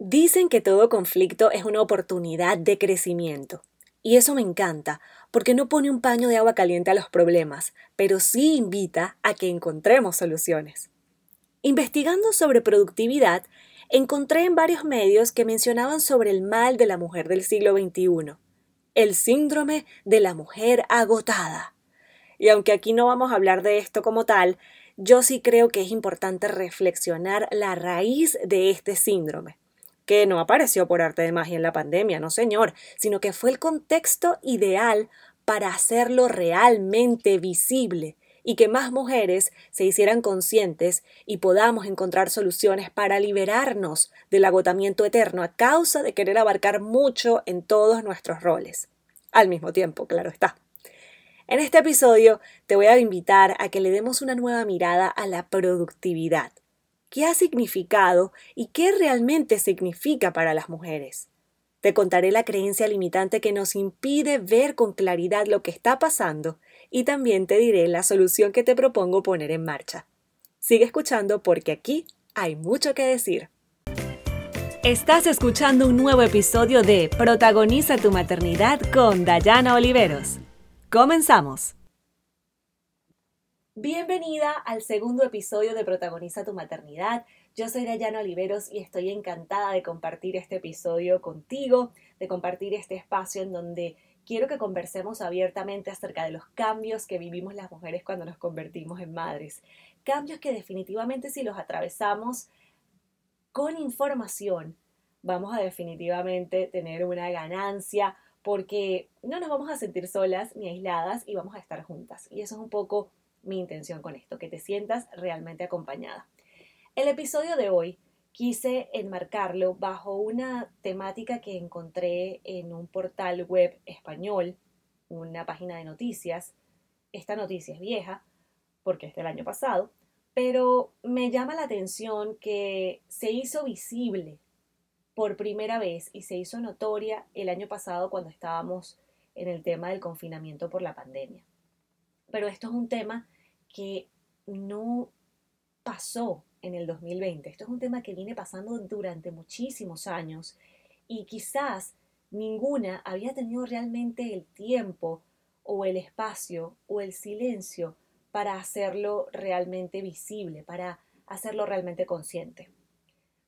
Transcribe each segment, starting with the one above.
Dicen que todo conflicto es una oportunidad de crecimiento. Y eso me encanta, porque no pone un paño de agua caliente a los problemas, pero sí invita a que encontremos soluciones. Investigando sobre productividad, encontré en varios medios que mencionaban sobre el mal de la mujer del siglo XXI, el síndrome de la mujer agotada. Y aunque aquí no vamos a hablar de esto como tal, yo sí creo que es importante reflexionar la raíz de este síndrome que no apareció por arte de magia en la pandemia, no señor, sino que fue el contexto ideal para hacerlo realmente visible y que más mujeres se hicieran conscientes y podamos encontrar soluciones para liberarnos del agotamiento eterno a causa de querer abarcar mucho en todos nuestros roles. Al mismo tiempo, claro está. En este episodio te voy a invitar a que le demos una nueva mirada a la productividad qué ha significado y qué realmente significa para las mujeres. Te contaré la creencia limitante que nos impide ver con claridad lo que está pasando y también te diré la solución que te propongo poner en marcha. Sigue escuchando porque aquí hay mucho que decir. Estás escuchando un nuevo episodio de Protagoniza tu maternidad con Dayana Oliveros. Comenzamos. Bienvenida al segundo episodio de Protagoniza tu maternidad. Yo soy Dayana Oliveros y estoy encantada de compartir este episodio contigo, de compartir este espacio en donde quiero que conversemos abiertamente acerca de los cambios que vivimos las mujeres cuando nos convertimos en madres. Cambios que definitivamente si los atravesamos con información, vamos a definitivamente tener una ganancia porque no nos vamos a sentir solas ni aisladas y vamos a estar juntas. Y eso es un poco mi intención con esto, que te sientas realmente acompañada. El episodio de hoy quise enmarcarlo bajo una temática que encontré en un portal web español, una página de noticias. Esta noticia es vieja, porque es del año pasado, pero me llama la atención que se hizo visible por primera vez y se hizo notoria el año pasado cuando estábamos en el tema del confinamiento por la pandemia. Pero esto es un tema que no pasó en el 2020. Esto es un tema que viene pasando durante muchísimos años y quizás ninguna había tenido realmente el tiempo o el espacio o el silencio para hacerlo realmente visible, para hacerlo realmente consciente.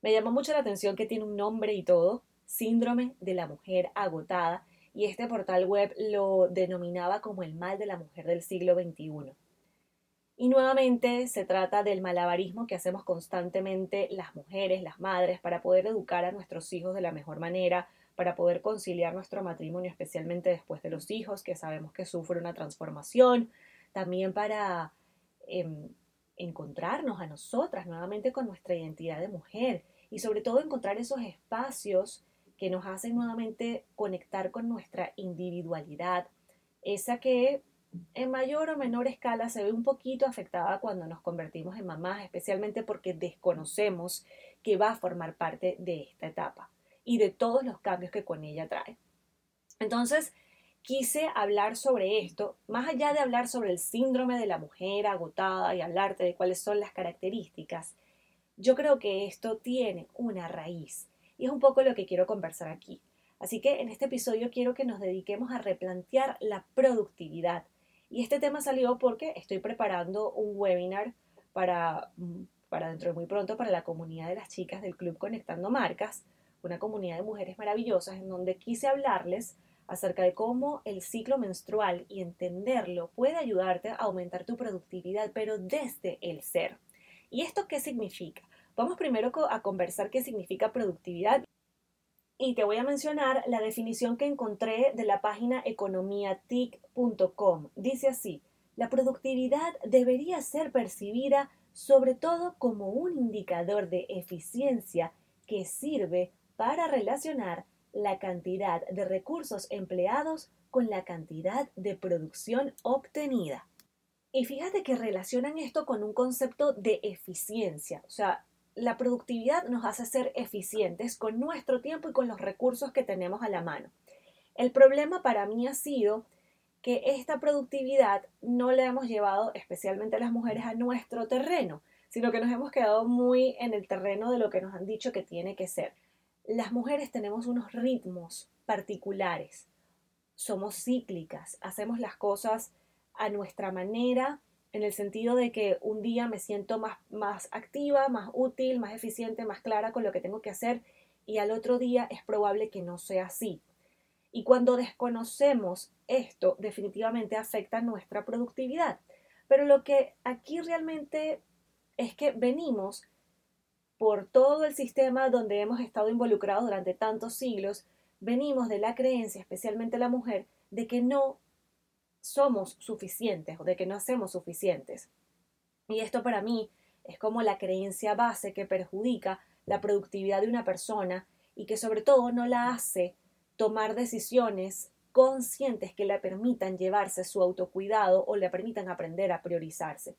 Me llamó mucho la atención que tiene un nombre y todo, síndrome de la mujer agotada, y este portal web lo denominaba como el mal de la mujer del siglo XXI. Y nuevamente se trata del malabarismo que hacemos constantemente las mujeres, las madres, para poder educar a nuestros hijos de la mejor manera, para poder conciliar nuestro matrimonio, especialmente después de los hijos, que sabemos que sufren una transformación, también para em, encontrarnos a nosotras nuevamente con nuestra identidad de mujer y sobre todo encontrar esos espacios que nos hacen nuevamente conectar con nuestra individualidad, esa que en mayor o menor escala se ve un poquito afectada cuando nos convertimos en mamás, especialmente porque desconocemos que va a formar parte de esta etapa y de todos los cambios que con ella trae. Entonces, quise hablar sobre esto, más allá de hablar sobre el síndrome de la mujer agotada y hablarte de cuáles son las características, yo creo que esto tiene una raíz y es un poco lo que quiero conversar aquí. Así que en este episodio quiero que nos dediquemos a replantear la productividad, y este tema salió porque estoy preparando un webinar para, mm, para dentro de muy pronto para la comunidad de las chicas del Club Conectando Marcas, una comunidad de mujeres maravillosas en donde quise hablarles acerca de cómo el ciclo menstrual y entenderlo puede ayudarte a aumentar tu productividad, pero desde el ser. ¿Y esto qué significa? Vamos primero a conversar qué significa productividad y te voy a mencionar la definición que encontré de la página economiatic.com. Dice así, la productividad debería ser percibida sobre todo como un indicador de eficiencia que sirve para relacionar la cantidad de recursos empleados con la cantidad de producción obtenida. Y fíjate que relacionan esto con un concepto de eficiencia, o sea, la productividad nos hace ser eficientes con nuestro tiempo y con los recursos que tenemos a la mano. El problema para mí ha sido que esta productividad no la hemos llevado especialmente las mujeres a nuestro terreno, sino que nos hemos quedado muy en el terreno de lo que nos han dicho que tiene que ser. las mujeres tenemos unos ritmos particulares, somos cíclicas, hacemos las cosas a nuestra manera, en el sentido de que un día me siento más, más activa, más útil, más eficiente, más clara con lo que tengo que hacer y al otro día es probable que no sea así. Y cuando desconocemos esto, definitivamente afecta nuestra productividad. Pero lo que aquí realmente es que venimos por todo el sistema donde hemos estado involucrados durante tantos siglos, venimos de la creencia, especialmente la mujer, de que no somos suficientes o de que no hacemos suficientes. Y esto para mí es como la creencia base que perjudica la productividad de una persona y que sobre todo no la hace tomar decisiones conscientes que le permitan llevarse su autocuidado o le permitan aprender a priorizarse.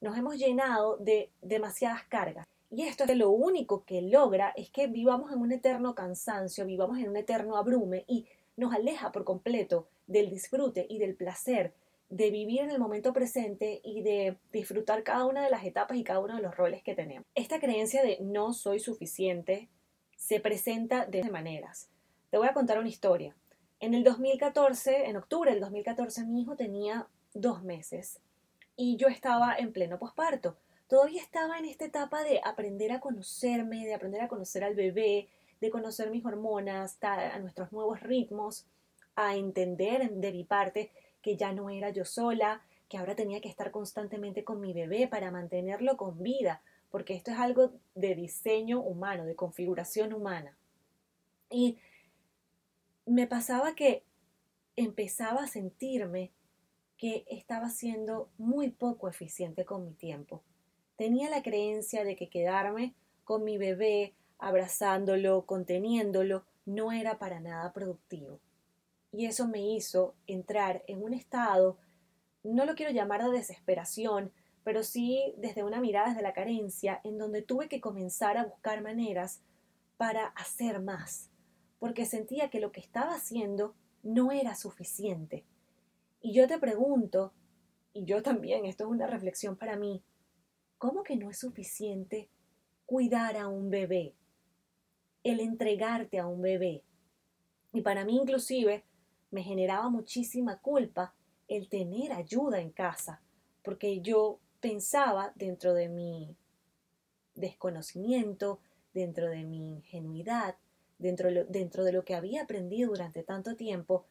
Nos hemos llenado de demasiadas cargas y esto es lo único que logra es que vivamos en un eterno cansancio, vivamos en un eterno abrume y nos aleja por completo del disfrute y del placer de vivir en el momento presente y de disfrutar cada una de las etapas y cada uno de los roles que tenemos. Esta creencia de no soy suficiente se presenta de maneras. Te voy a contar una historia. En el 2014, en octubre del 2014, mi hijo tenía dos meses y yo estaba en pleno posparto. Todavía estaba en esta etapa de aprender a conocerme, de aprender a conocer al bebé, de conocer mis hormonas, a nuestros nuevos ritmos, a entender de mi parte que ya no era yo sola, que ahora tenía que estar constantemente con mi bebé para mantenerlo con vida, porque esto es algo de diseño humano, de configuración humana. Y me pasaba que empezaba a sentirme que estaba siendo muy poco eficiente con mi tiempo. Tenía la creencia de que quedarme con mi bebé abrazándolo, conteniéndolo, no era para nada productivo. Y eso me hizo entrar en un estado, no lo quiero llamar de desesperación, pero sí desde una mirada desde la carencia, en donde tuve que comenzar a buscar maneras para hacer más, porque sentía que lo que estaba haciendo no era suficiente. Y yo te pregunto, y yo también, esto es una reflexión para mí, ¿cómo que no es suficiente cuidar a un bebé? el entregarte a un bebé. Y para mí inclusive me generaba muchísima culpa el tener ayuda en casa, porque yo pensaba dentro de mi desconocimiento, dentro de mi ingenuidad, dentro, dentro de lo que había aprendido durante tanto tiempo,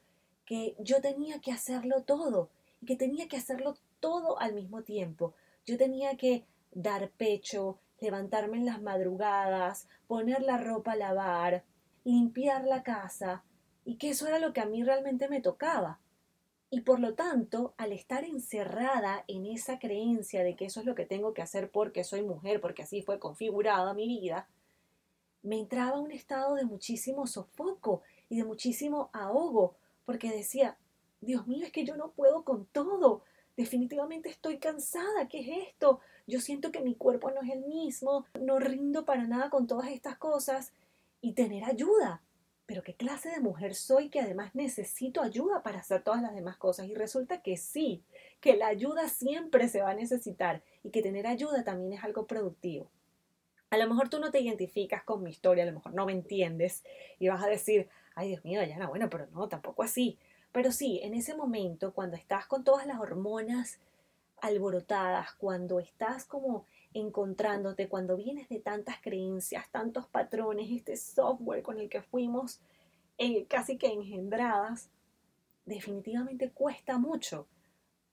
que yo tenía que hacerlo todo, y que tenía que hacerlo todo al mismo tiempo. Yo tenía que dar pecho, levantarme en las madrugadas, poner la ropa a lavar, limpiar la casa, y que eso era lo que a mí realmente me tocaba. Y por lo tanto, al estar encerrada en esa creencia de que eso es lo que tengo que hacer porque soy mujer, porque así fue configurada mi vida, me entraba un estado de muchísimo sofoco y de muchísimo ahogo, porque decía, Dios mío, es que yo no puedo con todo, definitivamente estoy cansada, ¿qué es esto? Yo siento que mi cuerpo no es el mismo, no rindo para nada con todas estas cosas y tener ayuda. Pero qué clase de mujer soy que además necesito ayuda para hacer todas las demás cosas. Y resulta que sí, que la ayuda siempre se va a necesitar y que tener ayuda también es algo productivo. A lo mejor tú no te identificas con mi historia, a lo mejor no me entiendes y vas a decir, ay Dios mío, Dayana, bueno, pero no, tampoco así. Pero sí, en ese momento, cuando estás con todas las hormonas alborotadas, cuando estás como encontrándote, cuando vienes de tantas creencias, tantos patrones, este software con el que fuimos eh, casi que engendradas, definitivamente cuesta mucho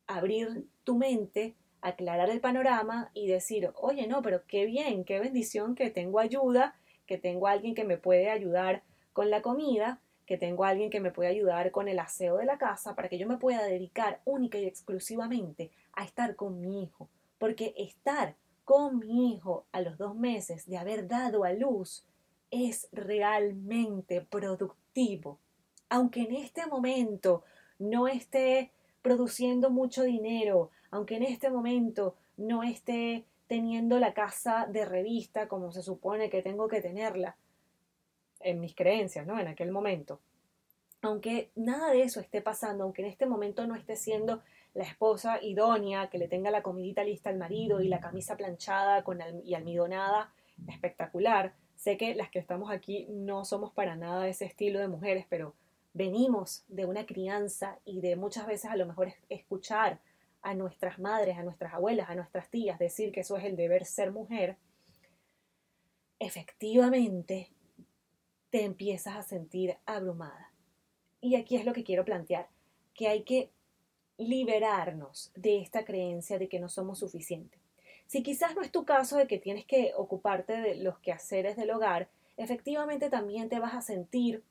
abrir tu mente, aclarar el panorama y decir, oye, no, pero qué bien, qué bendición que tengo ayuda, que tengo alguien que me puede ayudar con la comida que tengo alguien que me puede ayudar con el aseo de la casa para que yo me pueda dedicar única y exclusivamente a estar con mi hijo. Porque estar con mi hijo a los dos meses de haber dado a luz es realmente productivo. Aunque en este momento no esté produciendo mucho dinero, aunque en este momento no esté teniendo la casa de revista como se supone que tengo que tenerla, en mis creencias, ¿no? En aquel momento. Aunque nada de eso esté pasando, aunque en este momento no esté siendo la esposa idónea, que le tenga la comidita lista al marido y la camisa planchada con y almidonada, espectacular, Sé que las que estamos aquí no somos para nada ese estilo de mujeres, pero venimos de una crianza y de muchas veces a lo mejor escuchar a nuestras madres, a nuestras abuelas, a nuestras tías decir que eso es el deber ser mujer, efectivamente te empiezas a sentir abrumada. Y aquí es lo que quiero plantear, que hay que liberarnos de esta creencia de que no somos suficientes. Si quizás no es tu caso de que tienes que ocuparte de los quehaceres del hogar, efectivamente también te vas a sentir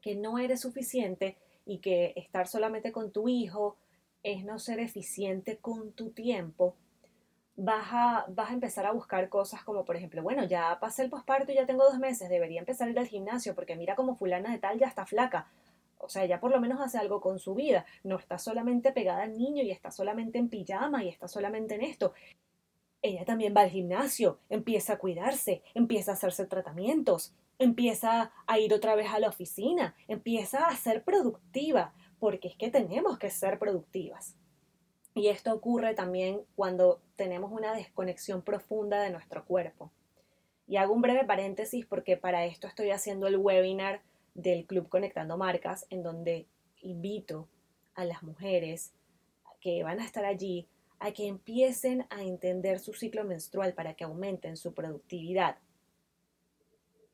que no eres suficiente y que estar solamente con tu hijo es no ser eficiente con tu tiempo, vas a, vas a empezar a buscar cosas como, por ejemplo, bueno, ya pasé el posparto y ya tengo dos meses, debería empezar a ir al gimnasio porque mira como fulana de tal ya está flaca. O sea, ya por lo menos hace algo con su vida. No está solamente pegada al niño y está solamente en pijama y está solamente en esto. Ella también va al gimnasio, empieza a cuidarse, empieza a hacerse tratamientos, empieza a ir otra vez a la oficina, empieza a ser productiva, porque es que tenemos que ser productivas. Y esto ocurre también cuando tenemos una desconexión profunda de nuestro cuerpo. Y hago un breve paréntesis porque para esto estoy haciendo el webinar del Club Conectando Marcas, en donde invito a las mujeres que van a estar allí a que empiecen a entender su ciclo menstrual para que aumenten su productividad.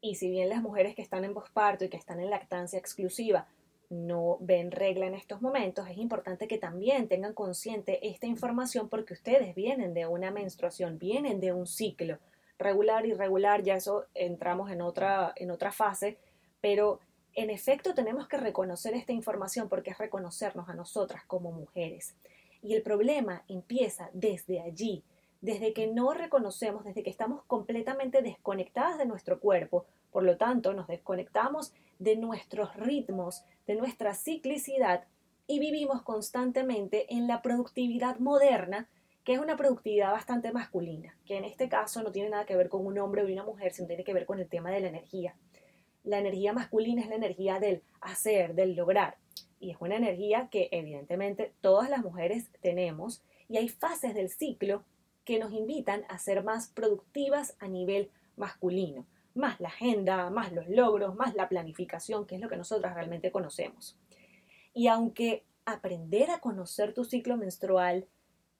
Y si bien las mujeres que están en posparto y que están en lactancia exclusiva no ven regla en estos momentos, es importante que también tengan consciente esta información porque ustedes vienen de una menstruación, vienen de un ciclo regular, irregular, ya eso entramos en otra, en otra fase, pero en efecto tenemos que reconocer esta información porque es reconocernos a nosotras como mujeres. Y el problema empieza desde allí, desde que no reconocemos, desde que estamos completamente desconectadas de nuestro cuerpo, por lo tanto nos desconectamos de nuestros ritmos, de nuestra ciclicidad y vivimos constantemente en la productividad moderna, que es una productividad bastante masculina, que en este caso no tiene nada que ver con un hombre o una mujer, sino tiene que ver con el tema de la energía. La energía masculina es la energía del hacer, del lograr, y es una energía que evidentemente todas las mujeres tenemos. Y hay fases del ciclo que nos invitan a ser más productivas a nivel masculino, más la agenda, más los logros, más la planificación, que es lo que nosotras realmente conocemos. Y aunque aprender a conocer tu ciclo menstrual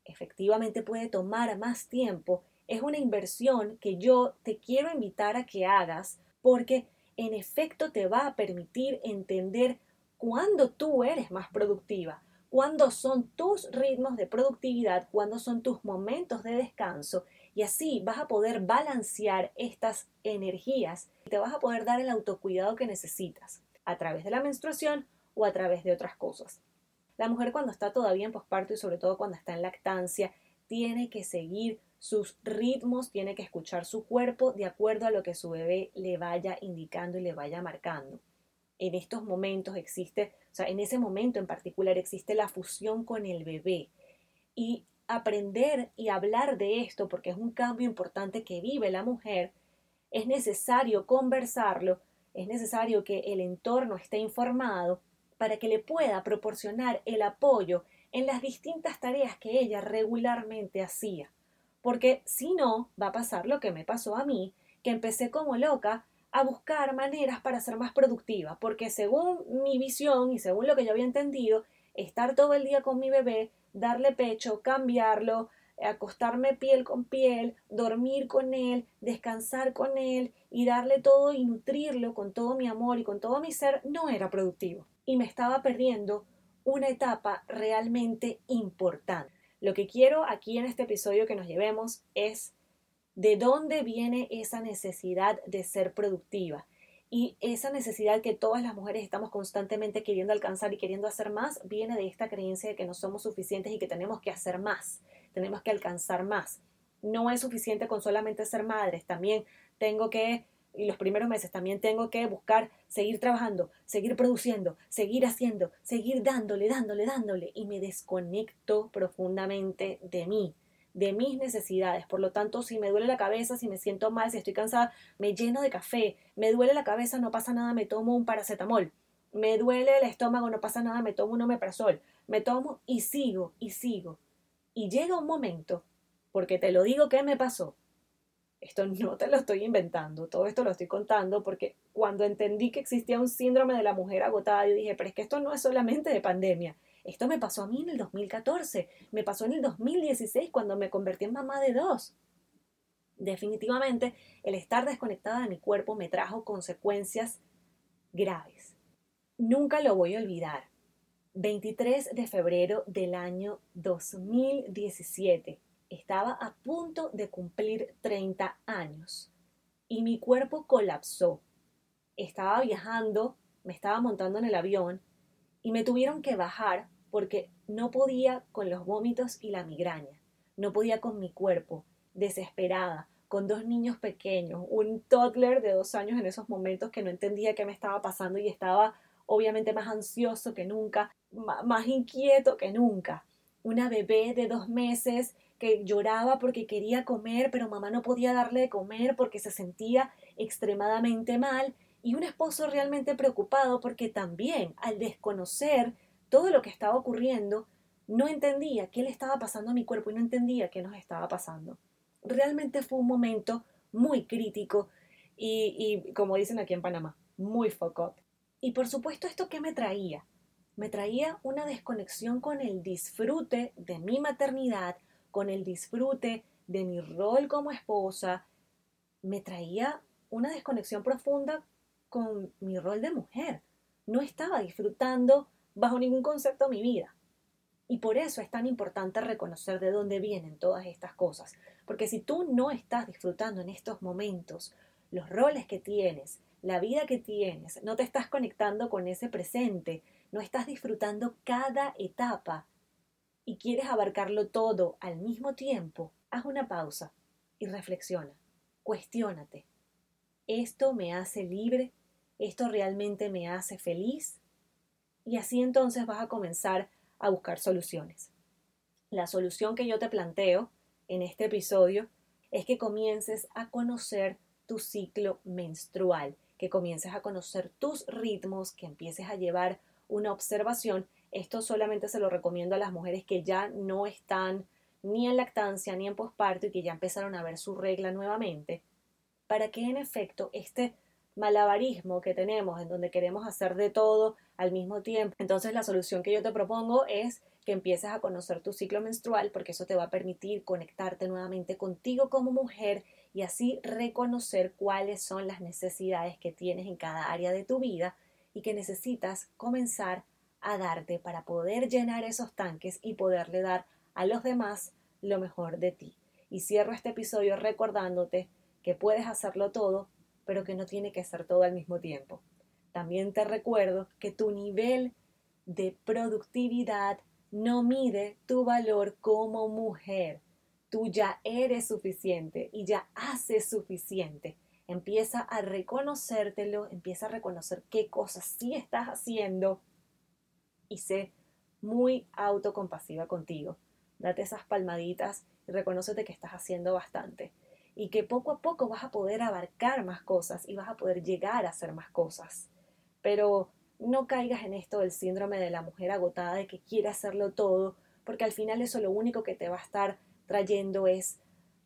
efectivamente puede tomar más tiempo, es una inversión que yo te quiero invitar a que hagas porque en efecto te va a permitir entender cuándo tú eres más productiva, cuándo son tus ritmos de productividad, cuándo son tus momentos de descanso y así vas a poder balancear estas energías y te vas a poder dar el autocuidado que necesitas a través de la menstruación o a través de otras cosas. La mujer cuando está todavía en posparto y sobre todo cuando está en lactancia tiene que seguir sus ritmos, tiene que escuchar su cuerpo de acuerdo a lo que su bebé le vaya indicando y le vaya marcando en estos momentos existe, o sea, en ese momento en particular existe la fusión con el bebé. Y aprender y hablar de esto, porque es un cambio importante que vive la mujer, es necesario conversarlo, es necesario que el entorno esté informado para que le pueda proporcionar el apoyo en las distintas tareas que ella regularmente hacía. Porque si no, va a pasar lo que me pasó a mí, que empecé como loca a buscar maneras para ser más productiva, porque según mi visión y según lo que yo había entendido, estar todo el día con mi bebé, darle pecho, cambiarlo, acostarme piel con piel, dormir con él, descansar con él y darle todo y nutrirlo con todo mi amor y con todo mi ser, no era productivo. Y me estaba perdiendo una etapa realmente importante. Lo que quiero aquí en este episodio que nos llevemos es ¿De dónde viene esa necesidad de ser productiva? Y esa necesidad que todas las mujeres estamos constantemente queriendo alcanzar y queriendo hacer más, viene de esta creencia de que no somos suficientes y que tenemos que hacer más, tenemos que alcanzar más. No es suficiente con solamente ser madres, también tengo que, y los primeros meses también tengo que buscar seguir trabajando, seguir produciendo, seguir haciendo, seguir dándole, dándole, dándole, y me desconecto profundamente de mí de mis necesidades. Por lo tanto, si me duele la cabeza, si me siento mal, si estoy cansada, me lleno de café. Me duele la cabeza, no pasa nada, me tomo un paracetamol. Me duele el estómago, no pasa nada, me tomo un omeprazol. Me tomo y sigo y sigo. Y llega un momento, porque te lo digo que me pasó. Esto no te lo estoy inventando, todo esto lo estoy contando porque cuando entendí que existía un síndrome de la mujer agotada, yo dije, pero es que esto no es solamente de pandemia. Esto me pasó a mí en el 2014, me pasó en el 2016 cuando me convertí en mamá de dos. Definitivamente, el estar desconectada de mi cuerpo me trajo consecuencias graves. Nunca lo voy a olvidar. 23 de febrero del año 2017 estaba a punto de cumplir 30 años y mi cuerpo colapsó. Estaba viajando, me estaba montando en el avión y me tuvieron que bajar porque no podía con los vómitos y la migraña. No podía con mi cuerpo, desesperada, con dos niños pequeños, un toddler de dos años en esos momentos que no entendía qué me estaba pasando y estaba obviamente más ansioso que nunca, más inquieto que nunca. Una bebé de dos meses que lloraba porque quería comer, pero mamá no podía darle de comer porque se sentía extremadamente mal, y un esposo realmente preocupado porque también, al desconocer todo lo que estaba ocurriendo, no entendía qué le estaba pasando a mi cuerpo y no entendía qué nos estaba pasando. Realmente fue un momento muy crítico y, y como dicen aquí en Panamá, muy foco. Y por supuesto, ¿esto qué me traía? Me traía una desconexión con el disfrute de mi maternidad, con el disfrute de mi rol como esposa, me traía una desconexión profunda con mi rol de mujer. No estaba disfrutando bajo ningún concepto mi vida. Y por eso es tan importante reconocer de dónde vienen todas estas cosas. Porque si tú no estás disfrutando en estos momentos los roles que tienes, la vida que tienes, no te estás conectando con ese presente, no estás disfrutando cada etapa, y quieres abarcarlo todo al mismo tiempo, haz una pausa y reflexiona. Cuestiónate. ¿Esto me hace libre? ¿Esto realmente me hace feliz? Y así entonces vas a comenzar a buscar soluciones. La solución que yo te planteo en este episodio es que comiences a conocer tu ciclo menstrual, que comiences a conocer tus ritmos, que empieces a llevar una observación esto solamente se lo recomiendo a las mujeres que ya no están ni en lactancia ni en posparto y que ya empezaron a ver su regla nuevamente, para que en efecto este malabarismo que tenemos en donde queremos hacer de todo al mismo tiempo. Entonces la solución que yo te propongo es que empieces a conocer tu ciclo menstrual porque eso te va a permitir conectarte nuevamente contigo como mujer y así reconocer cuáles son las necesidades que tienes en cada área de tu vida y que necesitas comenzar a darte para poder llenar esos tanques y poderle dar a los demás lo mejor de ti. Y cierro este episodio recordándote que puedes hacerlo todo, pero que no tiene que ser todo al mismo tiempo. También te recuerdo que tu nivel de productividad no mide tu valor como mujer. Tú ya eres suficiente y ya haces suficiente. Empieza a reconocértelo, empieza a reconocer qué cosas sí estás haciendo y sé muy autocompasiva contigo. Date esas palmaditas y reconócete que estás haciendo bastante y que poco a poco vas a poder abarcar más cosas y vas a poder llegar a hacer más cosas. Pero no caigas en esto del síndrome de la mujer agotada de que quiere hacerlo todo, porque al final eso lo único que te va a estar trayendo es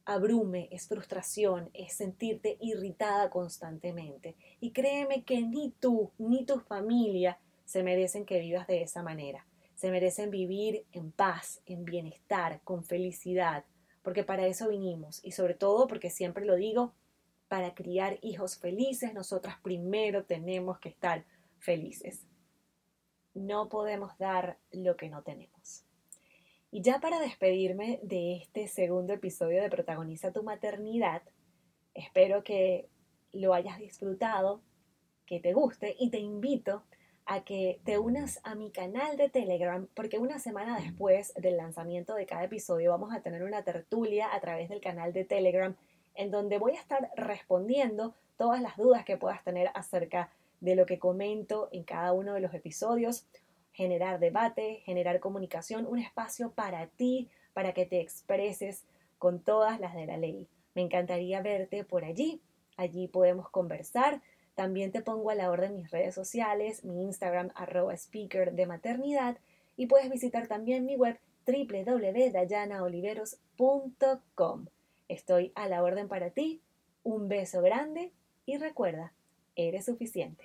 abrume, es frustración, es sentirte irritada constantemente. Y créeme que ni tú ni tu familia se merecen que vivas de esa manera. Se merecen vivir en paz, en bienestar, con felicidad, porque para eso vinimos y sobre todo porque siempre lo digo, para criar hijos felices nosotras primero tenemos que estar felices. No podemos dar lo que no tenemos. Y ya para despedirme de este segundo episodio de Protagoniza tu maternidad, espero que lo hayas disfrutado, que te guste y te invito a que te unas a mi canal de Telegram, porque una semana después del lanzamiento de cada episodio vamos a tener una tertulia a través del canal de Telegram, en donde voy a estar respondiendo todas las dudas que puedas tener acerca de lo que comento en cada uno de los episodios, generar debate, generar comunicación, un espacio para ti, para que te expreses con todas las de la ley. Me encantaría verte por allí, allí podemos conversar también te pongo a la orden mis redes sociales, mi Instagram arroba speaker de maternidad y puedes visitar también mi web www.dayanaoliveros.com. Estoy a la orden para ti, Un beso grande y recuerda, eres suficiente.